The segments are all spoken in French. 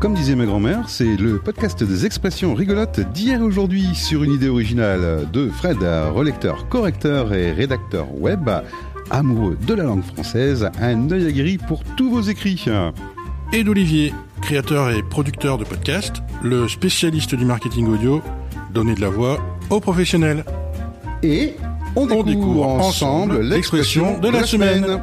Comme disait ma grand-mère, c'est le podcast des expressions rigolotes d'hier et aujourd'hui sur une idée originale de Fred, relecteur, correcteur et rédacteur web, amoureux de la langue française, un œil aguerri pour tous vos écrits. Et d'Olivier, créateur et producteur de podcasts, le spécialiste du marketing audio, donner de la voix aux professionnels. Et on découvre, ensemble l'expression de la semaine.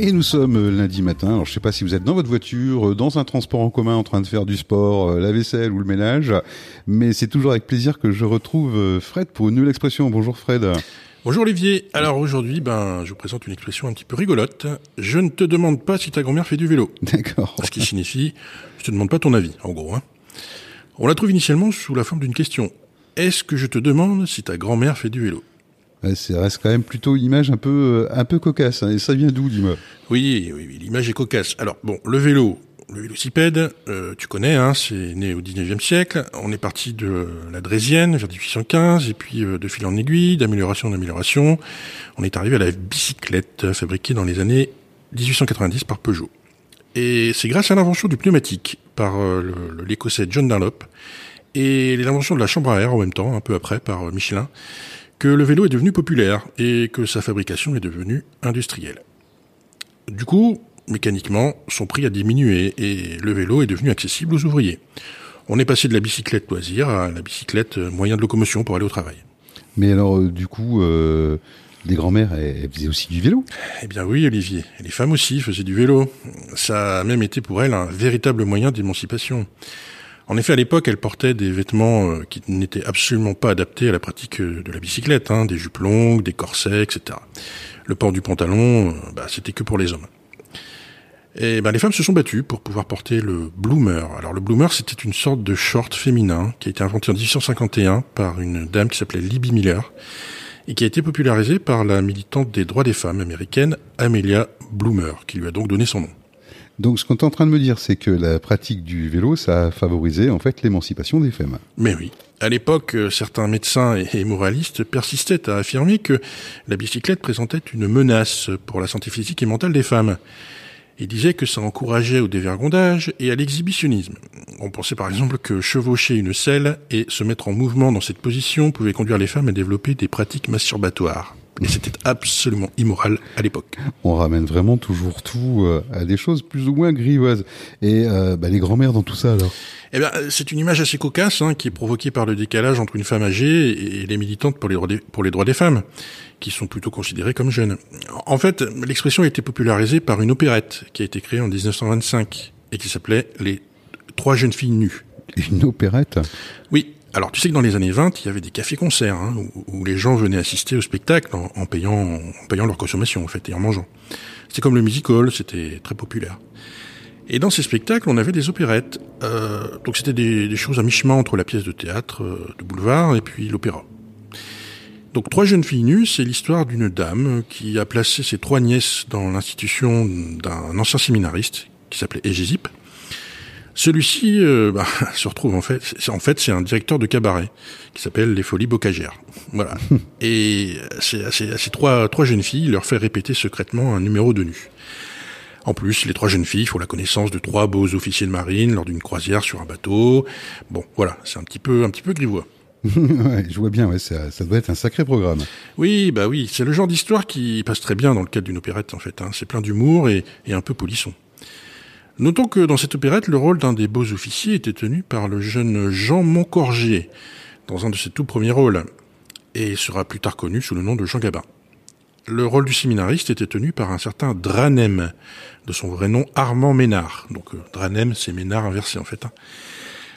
Et nous sommes lundi matin. Alors je sais pas si vous êtes dans votre voiture, euh, dans un transport en commun en train de faire du sport, euh, la vaisselle ou le ménage, mais c'est toujours avec plaisir que je retrouve euh, Fred pour une nouvelle expression. Bonjour Fred. Bonjour Olivier. Alors aujourd'hui, ben, je vous présente une expression un petit peu rigolote. Je ne te demande pas si ta grand-mère fait du vélo. D'accord. Ce qui signifie, je te demande pas ton avis, en gros. Hein. On la trouve initialement sous la forme d'une question. Est-ce que je te demande si ta grand-mère fait du vélo? Ouais, ça reste quand même plutôt une image un peu, un peu cocasse. hein. Et ça vient d'où, dis-moi? Oui, oui, oui, l'image est cocasse. Alors bon, le vélo, le vélocipède, euh, tu connais, hein, c'est né au 19e siècle. On est parti de la Drésienne vers 1815, et puis euh, de fil en aiguille, d'amélioration en amélioration, on est arrivé à la bicyclette euh, fabriquée dans les années 1890 par Peugeot. Et c'est grâce à l'invention du pneumatique par euh, l'écossais John Dunlop et l'invention de la chambre à air en même temps, un peu après, par euh, Michelin, que le vélo est devenu populaire et que sa fabrication est devenue industrielle. Du coup, mécaniquement, son prix a diminué et le vélo est devenu accessible aux ouvriers. On est passé de la bicyclette loisir à la bicyclette moyen de locomotion pour aller au travail. Mais alors, euh, du coup, euh, les grand-mères, elles, elles faisaient aussi du vélo? Eh bien oui, Olivier. Et les femmes aussi faisaient du vélo. Ça a même été pour elles un véritable moyen d'émancipation. En effet, à l'époque, elles portaient des vêtements euh, qui n'étaient absolument pas adaptés à la pratique euh, de la bicyclette, hein, des jupes longues, des corsets, etc. Le port du pantalon, euh, bah, c'était que pour les hommes. Et ben, les femmes se sont battues pour pouvoir porter le bloomer. Alors le bloomer, c'était une sorte de short féminin qui a été inventé en 1851 par une dame qui s'appelait Libby Miller et qui a été popularisé par la militante des droits des femmes américaine Amelia Bloomer, qui lui a donc donné son nom. Donc, ce qu'on est en train de me dire, c'est que la pratique du vélo, ça a favorisé en fait l'émancipation des femmes. Mais oui. À l'époque, euh, certains médecins et et moralistes persistaient à affirmer que la bicyclette présentait une menace pour la santé physique et mentale des femmes. Ils disaient que ça encourageait au dévergondage et à l'exhibitionnisme. On pensait par exemple que chevaucher une selle et se mettre en mouvement dans cette position pouvait conduire les femmes à développer des pratiques masturbatoires. Et c'était absolument immoral à l'époque. On ramène vraiment toujours tout euh, à des choses plus ou moins grivoises. Et euh, bah, les grand-mères dans tout ça, alors? Eh bien, c'est une image assez cocasse hein, qui est provoquée par le décalage entre une femme âgée et les militantes pour les droits des, pour les droits des femmes, qui sont plutôt considérées comme jeunes. En fait, l'expression a été popularisée par une opérette qui a été créée en 1925 et qui s'appelait Les Trois jeunes filles nues. Une opérette? Oui. Alors, tu sais que dans les années 20, il y avait des cafés-concerts hein, où, les gens venaient assister au spectacle en, payant, leur consommation, en fait, et en mangeant. C'était comme le music hall, c'était très populaire. Et dans ces spectacles, on avait des opérettes. Euh, donc c'était des, choses à mi-chemin entre la pièce de théâtre euh, de boulevard et puis l'opéra. Donc Trois jeunes filles nues, c'est l'histoire d'une dame qui a placé ses trois nièces dans l'institution d'un ancien séminariste qui s'appelait Égésip. Celui-ci euh, bah, se retrouve en fait, c'est- en fait c'est un directeur de cabaret qui s'appelle les Folies Bocagères. Voilà. Et c'est à ces, à ces trois, trois jeunes filles, il leur fait répéter secrètement un numéro de nu. En plus, les trois jeunes filles font la connaissance de trois beaux officiers de marine lors d'une croisière sur un bateau. Bon, voilà, c'est un petit peu, un petit peu grivois. Ouais, Je vois bien, ouais, ça, ça doit être un sacré programme. Oui, bah oui, c'est le genre d'histoire qui passe très bien dans le cadre d'une opérette en fait. Hein. C'est plein d'humour et, et un peu polisson. Notons que dans cette opérette, le rôle d'un des beaux officiers était tenu par le jeune Jean Moncorgier, dans un de ses tout premiers rôles, et sera plus tard connu sous le nom de Jean Gabin. Le rôle du séminariste était tenu par un certain Dranem, de son vrai nom Armand Ménard. Donc euh, Dranem, c'est Ménard inversé en fait. hein.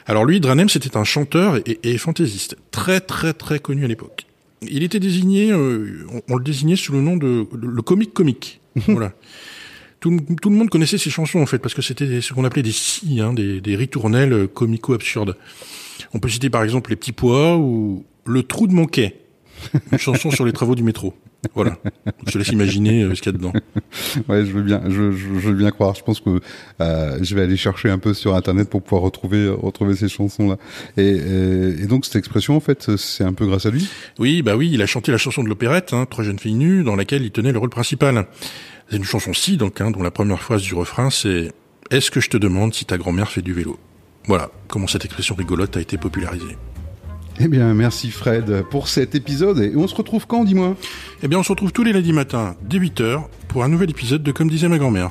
Alors lui, Dranem, c'était un chanteur et, et fantaisiste, très très très connu à l'époque. Il était désigné, euh, on, on le désignait sous le nom de le, le comique comique. voilà. Tout, le monde connaissait ses chansons en fait parce que c'était ce qu'on appelait des scies, hein, des, des ritournelles euh, comico-absurdes. On peut citer par exemple les petits pois ou le trou de mon quai. Une chanson sur les travaux du métro. Voilà. Je te laisse imaginer euh, ce qu'il y a dedans. Ouais, je veux bien, je, je, je veux bien croire. Je pense que euh, je vais aller chercher un peu sur internet pour pouvoir retrouver retrouver ces chansons là. Et, et, et donc cette expression en fait, c'est un peu grâce à lui? Oui, bah oui, il a chanté la chanson de l'opérette, hein, Trois jeunes filles nues, dans laquelle il tenait le rôle principal. C'est une chanson si donc, hein, dont la première phrase du refrain c'est Est-ce que je te demande si ta grand-mère fait du vélo? Voilà comment cette expression rigolote a été popularisée. Eh bien, merci Fred pour cet épisode. Et on se retrouve quand, dis-moi? Eh bien, on se retrouve tous les lundis matins, dès 8h, pour un nouvel épisode de Comme disait ma grand-mère.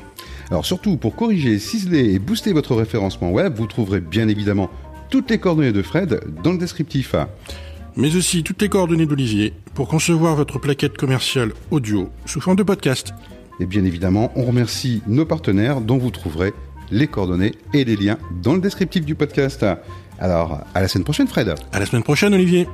Alors surtout, pour corriger, ciseler et booster votre référencement web, vous trouverez bien évidemment toutes les coordonnées de Fred dans le descriptif. Mais aussi toutes les coordonnées d'Olivier pour concevoir votre plaquette commerciale audio sous forme de podcast. Et bien évidemment, on remercie nos partenaires dont vous trouverez les coordonnées et les liens dans le descriptif du podcast. Alors, à la semaine prochaine, Fred. À la semaine prochaine, Olivier.